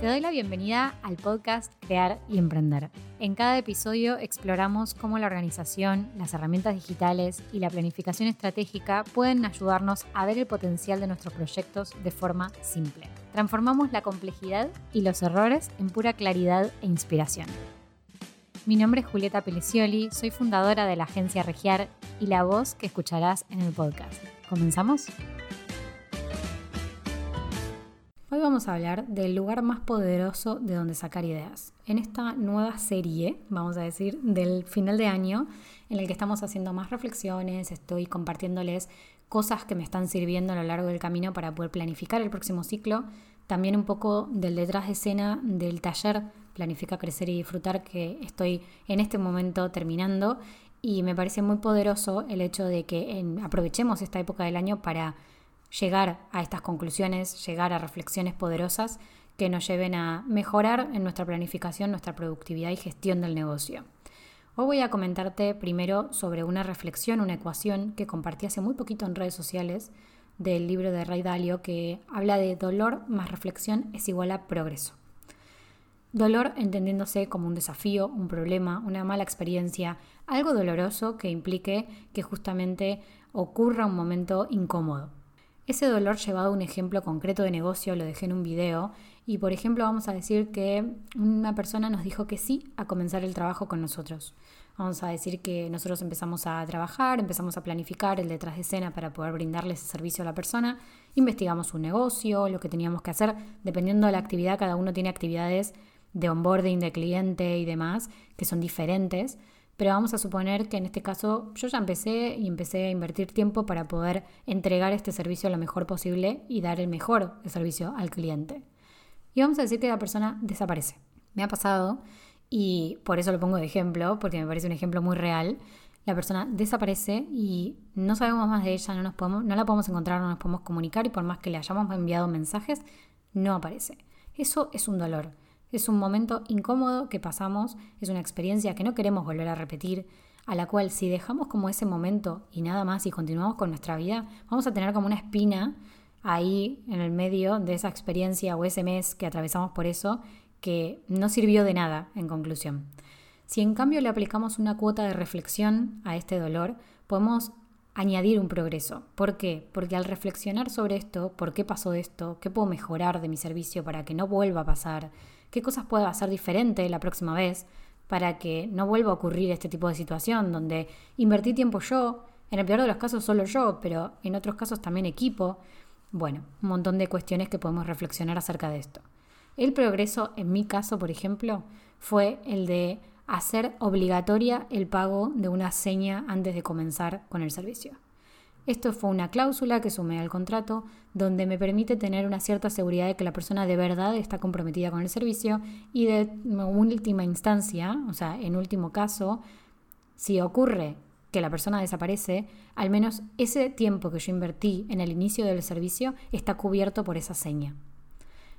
Te doy la bienvenida al podcast Crear y Emprender. En cada episodio exploramos cómo la organización, las herramientas digitales y la planificación estratégica pueden ayudarnos a ver el potencial de nuestros proyectos de forma simple. Transformamos la complejidad y los errores en pura claridad e inspiración. Mi nombre es Julieta Pelicioli, soy fundadora de la agencia Regiar y la voz que escucharás en el podcast. ¿Comenzamos? Hoy vamos a hablar del lugar más poderoso de donde sacar ideas. En esta nueva serie, vamos a decir, del final de año, en el que estamos haciendo más reflexiones, estoy compartiéndoles cosas que me están sirviendo a lo largo del camino para poder planificar el próximo ciclo, también un poco del detrás de escena del taller Planifica Crecer y Disfrutar que estoy en este momento terminando y me parece muy poderoso el hecho de que aprovechemos esta época del año para llegar a estas conclusiones, llegar a reflexiones poderosas que nos lleven a mejorar en nuestra planificación, nuestra productividad y gestión del negocio. Hoy voy a comentarte primero sobre una reflexión, una ecuación que compartí hace muy poquito en redes sociales del libro de Ray Dalio que habla de dolor más reflexión es igual a progreso. Dolor entendiéndose como un desafío, un problema, una mala experiencia, algo doloroso que implique que justamente ocurra un momento incómodo. Ese dolor llevado a un ejemplo concreto de negocio lo dejé en un video y por ejemplo vamos a decir que una persona nos dijo que sí a comenzar el trabajo con nosotros. Vamos a decir que nosotros empezamos a trabajar, empezamos a planificar el detrás de escena para poder brindarle ese servicio a la persona, investigamos un negocio, lo que teníamos que hacer, dependiendo de la actividad, cada uno tiene actividades de onboarding de cliente y demás que son diferentes. Pero vamos a suponer que en este caso yo ya empecé y empecé a invertir tiempo para poder entregar este servicio lo mejor posible y dar el mejor servicio al cliente. Y vamos a decir que la persona desaparece. Me ha pasado y por eso lo pongo de ejemplo, porque me parece un ejemplo muy real. La persona desaparece y no sabemos más de ella, no, nos podemos, no la podemos encontrar, no nos podemos comunicar y por más que le hayamos enviado mensajes, no aparece. Eso es un dolor. Es un momento incómodo que pasamos, es una experiencia que no queremos volver a repetir, a la cual si dejamos como ese momento y nada más y continuamos con nuestra vida, vamos a tener como una espina ahí en el medio de esa experiencia o ese mes que atravesamos por eso que no sirvió de nada en conclusión. Si en cambio le aplicamos una cuota de reflexión a este dolor, podemos añadir un progreso. ¿Por qué? Porque al reflexionar sobre esto, por qué pasó esto, qué puedo mejorar de mi servicio para que no vuelva a pasar, qué cosas puedo hacer diferente la próxima vez para que no vuelva a ocurrir este tipo de situación donde invertí tiempo yo, en el peor de los casos solo yo, pero en otros casos también equipo. Bueno, un montón de cuestiones que podemos reflexionar acerca de esto. El progreso, en mi caso, por ejemplo, fue el de hacer obligatoria el pago de una seña antes de comenzar con el servicio. Esto fue una cláusula que sumé al contrato donde me permite tener una cierta seguridad de que la persona de verdad está comprometida con el servicio y de última instancia, o sea, en último caso, si ocurre que la persona desaparece, al menos ese tiempo que yo invertí en el inicio del servicio está cubierto por esa seña.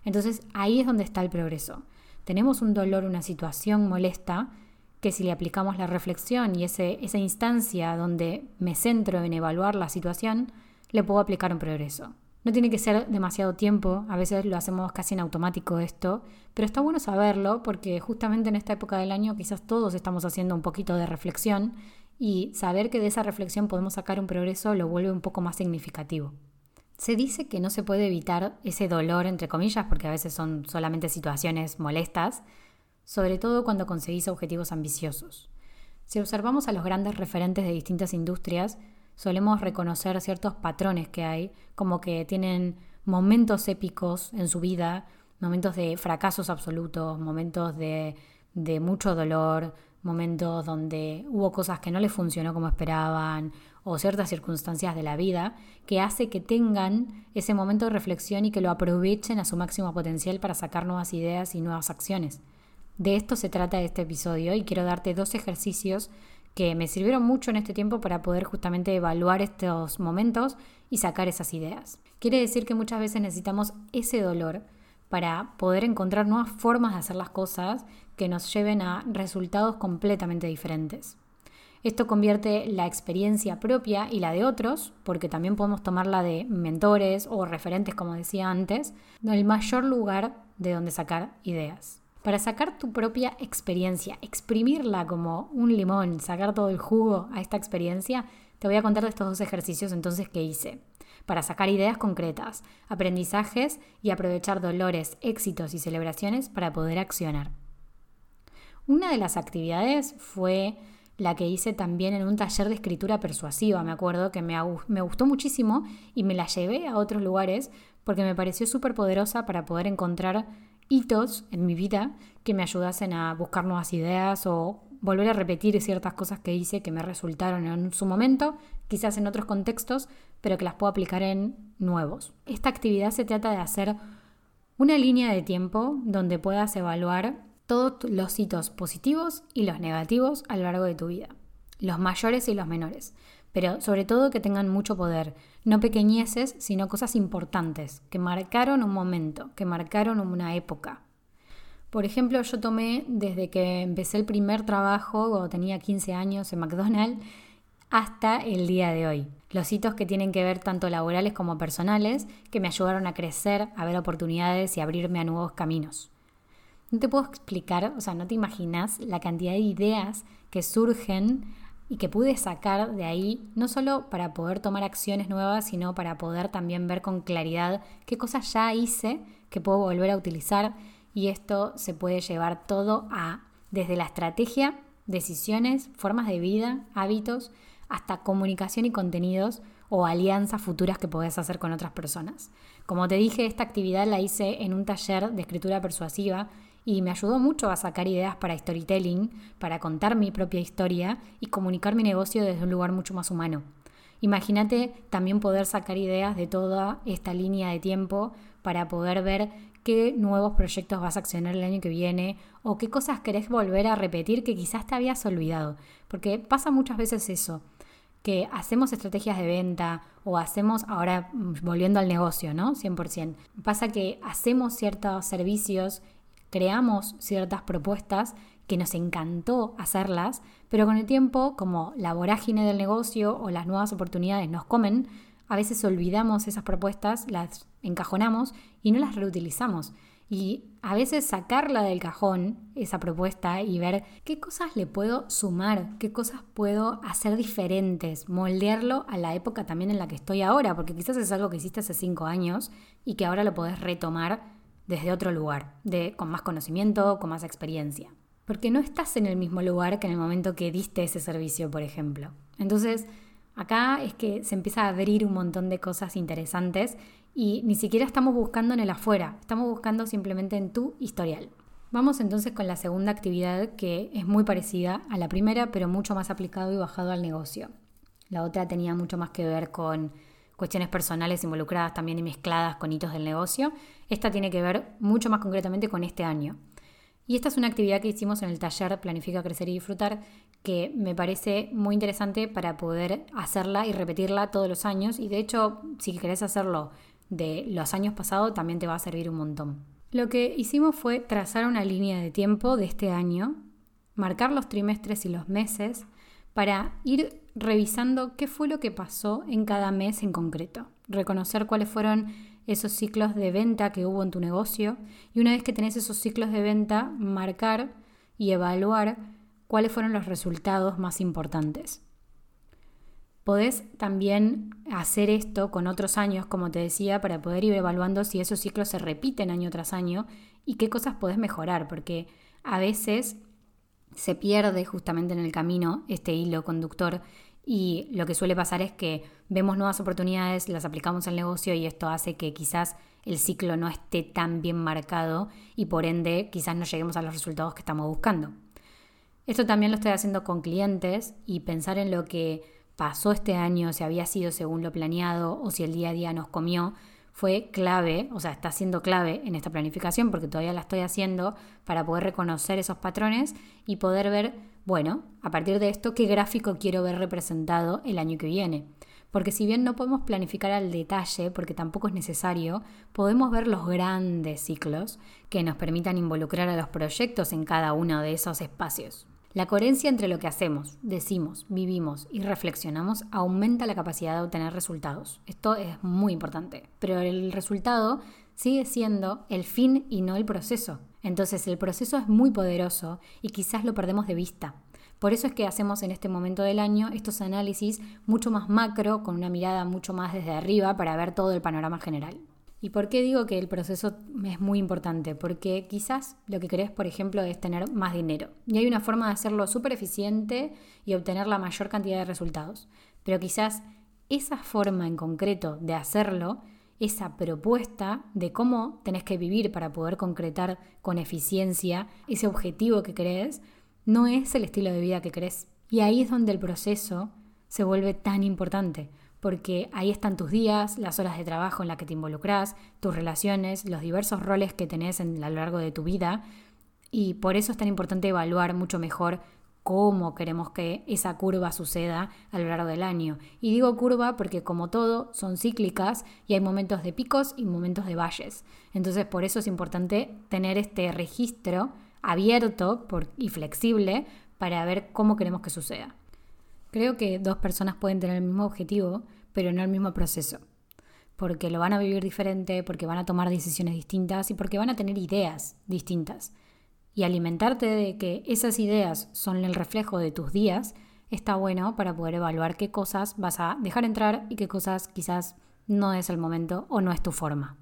Entonces ahí es donde está el progreso. Tenemos un dolor, una situación molesta, que si le aplicamos la reflexión y ese, esa instancia donde me centro en evaluar la situación, le puedo aplicar un progreso. No tiene que ser demasiado tiempo, a veces lo hacemos casi en automático esto, pero está bueno saberlo porque justamente en esta época del año quizás todos estamos haciendo un poquito de reflexión y saber que de esa reflexión podemos sacar un progreso lo vuelve un poco más significativo. Se dice que no se puede evitar ese dolor, entre comillas, porque a veces son solamente situaciones molestas, sobre todo cuando conseguís objetivos ambiciosos. Si observamos a los grandes referentes de distintas industrias, solemos reconocer ciertos patrones que hay, como que tienen momentos épicos en su vida, momentos de fracasos absolutos, momentos de, de mucho dolor, momentos donde hubo cosas que no les funcionó como esperaban o ciertas circunstancias de la vida que hace que tengan ese momento de reflexión y que lo aprovechen a su máximo potencial para sacar nuevas ideas y nuevas acciones. De esto se trata este episodio y quiero darte dos ejercicios que me sirvieron mucho en este tiempo para poder justamente evaluar estos momentos y sacar esas ideas. Quiere decir que muchas veces necesitamos ese dolor para poder encontrar nuevas formas de hacer las cosas que nos lleven a resultados completamente diferentes. Esto convierte la experiencia propia y la de otros, porque también podemos tomarla de mentores o referentes, como decía antes, en el mayor lugar de donde sacar ideas. Para sacar tu propia experiencia, exprimirla como un limón, sacar todo el jugo a esta experiencia, te voy a contar de estos dos ejercicios entonces que hice. Para sacar ideas concretas, aprendizajes y aprovechar dolores, éxitos y celebraciones para poder accionar. Una de las actividades fue la que hice también en un taller de escritura persuasiva, me acuerdo que me, me gustó muchísimo y me la llevé a otros lugares porque me pareció súper poderosa para poder encontrar hitos en mi vida que me ayudasen a buscar nuevas ideas o volver a repetir ciertas cosas que hice que me resultaron en su momento, quizás en otros contextos, pero que las puedo aplicar en nuevos. Esta actividad se trata de hacer una línea de tiempo donde puedas evaluar todos los hitos positivos y los negativos a lo largo de tu vida, los mayores y los menores, pero sobre todo que tengan mucho poder, no pequeñeces, sino cosas importantes, que marcaron un momento, que marcaron una época. Por ejemplo, yo tomé desde que empecé el primer trabajo, cuando tenía 15 años en McDonald's, hasta el día de hoy. Los hitos que tienen que ver tanto laborales como personales, que me ayudaron a crecer, a ver oportunidades y abrirme a nuevos caminos. No te puedo explicar, o sea, no te imaginas la cantidad de ideas que surgen y que pude sacar de ahí, no solo para poder tomar acciones nuevas, sino para poder también ver con claridad qué cosas ya hice que puedo volver a utilizar y esto se puede llevar todo a desde la estrategia, decisiones, formas de vida, hábitos, hasta comunicación y contenidos o alianzas futuras que podés hacer con otras personas. Como te dije, esta actividad la hice en un taller de escritura persuasiva y me ayudó mucho a sacar ideas para storytelling, para contar mi propia historia y comunicar mi negocio desde un lugar mucho más humano. Imagínate también poder sacar ideas de toda esta línea de tiempo para poder ver qué nuevos proyectos vas a accionar el año que viene o qué cosas querés volver a repetir que quizás te habías olvidado. Porque pasa muchas veces eso, que hacemos estrategias de venta o hacemos, ahora mm, volviendo al negocio, ¿no? 100%. Pasa que hacemos ciertos servicios creamos ciertas propuestas que nos encantó hacerlas, pero con el tiempo, como la vorágine del negocio o las nuevas oportunidades nos comen, a veces olvidamos esas propuestas, las encajonamos y no las reutilizamos. Y a veces sacarla del cajón, esa propuesta, y ver qué cosas le puedo sumar, qué cosas puedo hacer diferentes, moldearlo a la época también en la que estoy ahora, porque quizás es algo que hiciste hace cinco años y que ahora lo podés retomar desde otro lugar, de, con más conocimiento, con más experiencia. Porque no estás en el mismo lugar que en el momento que diste ese servicio, por ejemplo. Entonces, acá es que se empieza a abrir un montón de cosas interesantes y ni siquiera estamos buscando en el afuera, estamos buscando simplemente en tu historial. Vamos entonces con la segunda actividad que es muy parecida a la primera, pero mucho más aplicado y bajado al negocio. La otra tenía mucho más que ver con cuestiones personales involucradas también y mezcladas con hitos del negocio. Esta tiene que ver mucho más concretamente con este año. Y esta es una actividad que hicimos en el taller Planifica, Crecer y Disfrutar que me parece muy interesante para poder hacerla y repetirla todos los años. Y de hecho, si querés hacerlo de los años pasados, también te va a servir un montón. Lo que hicimos fue trazar una línea de tiempo de este año, marcar los trimestres y los meses, para ir revisando qué fue lo que pasó en cada mes en concreto, reconocer cuáles fueron esos ciclos de venta que hubo en tu negocio y una vez que tenés esos ciclos de venta, marcar y evaluar cuáles fueron los resultados más importantes. Podés también hacer esto con otros años, como te decía, para poder ir evaluando si esos ciclos se repiten año tras año y qué cosas podés mejorar, porque a veces se pierde justamente en el camino este hilo conductor y lo que suele pasar es que vemos nuevas oportunidades, las aplicamos al negocio y esto hace que quizás el ciclo no esté tan bien marcado y por ende quizás no lleguemos a los resultados que estamos buscando. Esto también lo estoy haciendo con clientes y pensar en lo que pasó este año, si había sido según lo planeado o si el día a día nos comió, fue clave, o sea, está siendo clave en esta planificación porque todavía la estoy haciendo para poder reconocer esos patrones y poder ver, bueno, a partir de esto, qué gráfico quiero ver representado el año que viene. Porque si bien no podemos planificar al detalle, porque tampoco es necesario, podemos ver los grandes ciclos que nos permitan involucrar a los proyectos en cada uno de esos espacios. La coherencia entre lo que hacemos, decimos, vivimos y reflexionamos aumenta la capacidad de obtener resultados. Esto es muy importante. Pero el resultado sigue siendo el fin y no el proceso. Entonces el proceso es muy poderoso y quizás lo perdemos de vista. Por eso es que hacemos en este momento del año estos análisis mucho más macro, con una mirada mucho más desde arriba para ver todo el panorama general. ¿Y por qué digo que el proceso es muy importante? Porque quizás lo que querés, por ejemplo, es tener más dinero. Y hay una forma de hacerlo súper eficiente y obtener la mayor cantidad de resultados. Pero quizás esa forma en concreto de hacerlo, esa propuesta de cómo tenés que vivir para poder concretar con eficiencia ese objetivo que querés, no es el estilo de vida que querés. Y ahí es donde el proceso se vuelve tan importante porque ahí están tus días, las horas de trabajo en las que te involucras, tus relaciones, los diversos roles que tenés en, a lo largo de tu vida. Y por eso es tan importante evaluar mucho mejor cómo queremos que esa curva suceda a lo largo del año. Y digo curva porque como todo son cíclicas y hay momentos de picos y momentos de valles. Entonces por eso es importante tener este registro abierto y flexible para ver cómo queremos que suceda. Creo que dos personas pueden tener el mismo objetivo, pero no el mismo proceso. Porque lo van a vivir diferente, porque van a tomar decisiones distintas y porque van a tener ideas distintas. Y alimentarte de que esas ideas son el reflejo de tus días está bueno para poder evaluar qué cosas vas a dejar entrar y qué cosas quizás no es el momento o no es tu forma.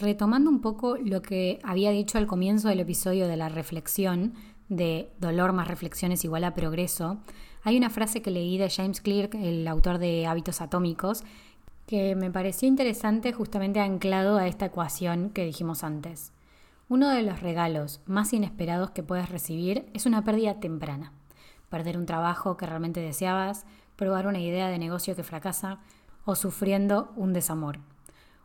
Retomando un poco lo que había dicho al comienzo del episodio de la reflexión, de dolor más reflexiones igual a progreso, hay una frase que leí de James Clear, el autor de Hábitos Atómicos, que me pareció interesante justamente anclado a esta ecuación que dijimos antes. Uno de los regalos más inesperados que puedes recibir es una pérdida temprana. Perder un trabajo que realmente deseabas, probar una idea de negocio que fracasa o sufriendo un desamor.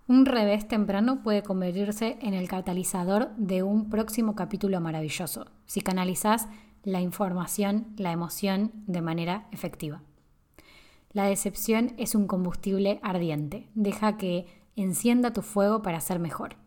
Un revés temprano puede convertirse en el catalizador de un próximo capítulo maravilloso, si canalizas la información, la emoción de manera efectiva. La decepción es un combustible ardiente. Deja que encienda tu fuego para ser mejor.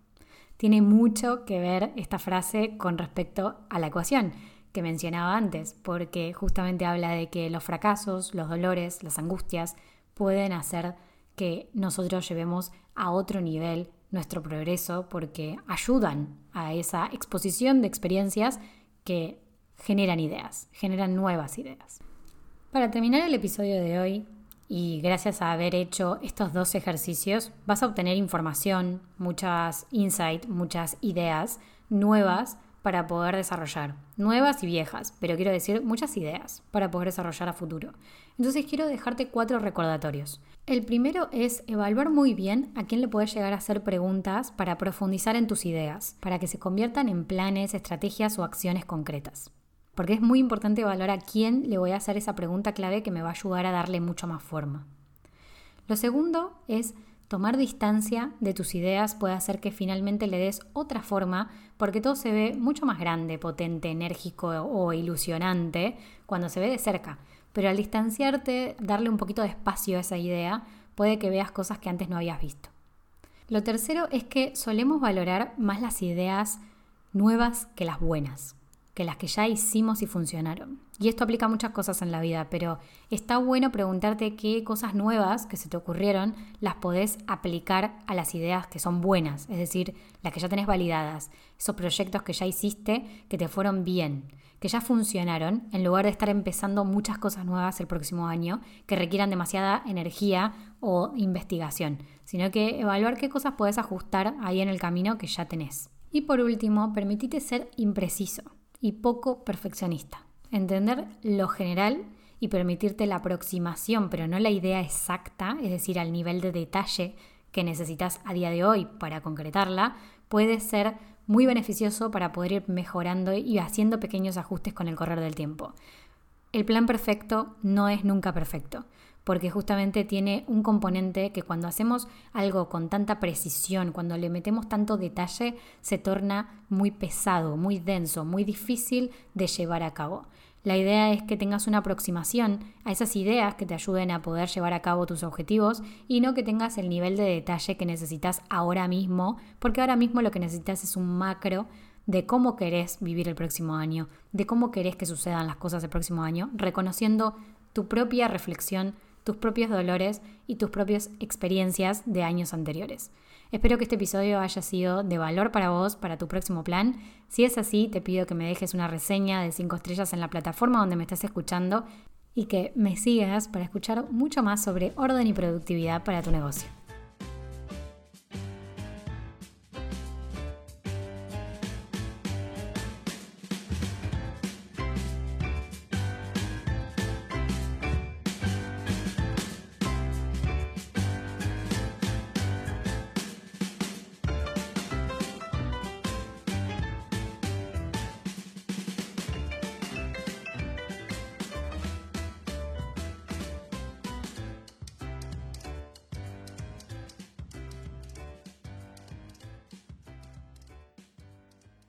Tiene mucho que ver esta frase con respecto a la ecuación que mencionaba antes, porque justamente habla de que los fracasos, los dolores, las angustias pueden hacer que nosotros llevemos a otro nivel nuestro progreso porque ayudan a esa exposición de experiencias que generan ideas, generan nuevas ideas. Para terminar el episodio de hoy, y gracias a haber hecho estos dos ejercicios, vas a obtener información, muchas insights, muchas ideas nuevas para poder desarrollar. Nuevas y viejas, pero quiero decir muchas ideas para poder desarrollar a futuro. Entonces quiero dejarte cuatro recordatorios. El primero es evaluar muy bien a quién le puedes llegar a hacer preguntas para profundizar en tus ideas, para que se conviertan en planes, estrategias o acciones concretas porque es muy importante evaluar a quién le voy a hacer esa pregunta clave que me va a ayudar a darle mucho más forma. Lo segundo es tomar distancia de tus ideas puede hacer que finalmente le des otra forma, porque todo se ve mucho más grande, potente, enérgico o ilusionante cuando se ve de cerca. Pero al distanciarte, darle un poquito de espacio a esa idea, puede que veas cosas que antes no habías visto. Lo tercero es que solemos valorar más las ideas nuevas que las buenas que las que ya hicimos y funcionaron. Y esto aplica muchas cosas en la vida, pero está bueno preguntarte qué cosas nuevas que se te ocurrieron las podés aplicar a las ideas que son buenas, es decir, las que ya tenés validadas, esos proyectos que ya hiciste que te fueron bien, que ya funcionaron, en lugar de estar empezando muchas cosas nuevas el próximo año que requieran demasiada energía o investigación, sino que evaluar qué cosas podés ajustar ahí en el camino que ya tenés. Y por último, permitite ser impreciso y poco perfeccionista. Entender lo general y permitirte la aproximación, pero no la idea exacta, es decir, al nivel de detalle que necesitas a día de hoy para concretarla, puede ser muy beneficioso para poder ir mejorando y haciendo pequeños ajustes con el correr del tiempo. El plan perfecto no es nunca perfecto, porque justamente tiene un componente que cuando hacemos algo con tanta precisión, cuando le metemos tanto detalle, se torna muy pesado, muy denso, muy difícil de llevar a cabo. La idea es que tengas una aproximación a esas ideas que te ayuden a poder llevar a cabo tus objetivos y no que tengas el nivel de detalle que necesitas ahora mismo, porque ahora mismo lo que necesitas es un macro de cómo querés vivir el próximo año, de cómo querés que sucedan las cosas el próximo año, reconociendo tu propia reflexión tus propios dolores y tus propias experiencias de años anteriores. Espero que este episodio haya sido de valor para vos, para tu próximo plan. Si es así, te pido que me dejes una reseña de 5 estrellas en la plataforma donde me estás escuchando y que me sigas para escuchar mucho más sobre orden y productividad para tu negocio.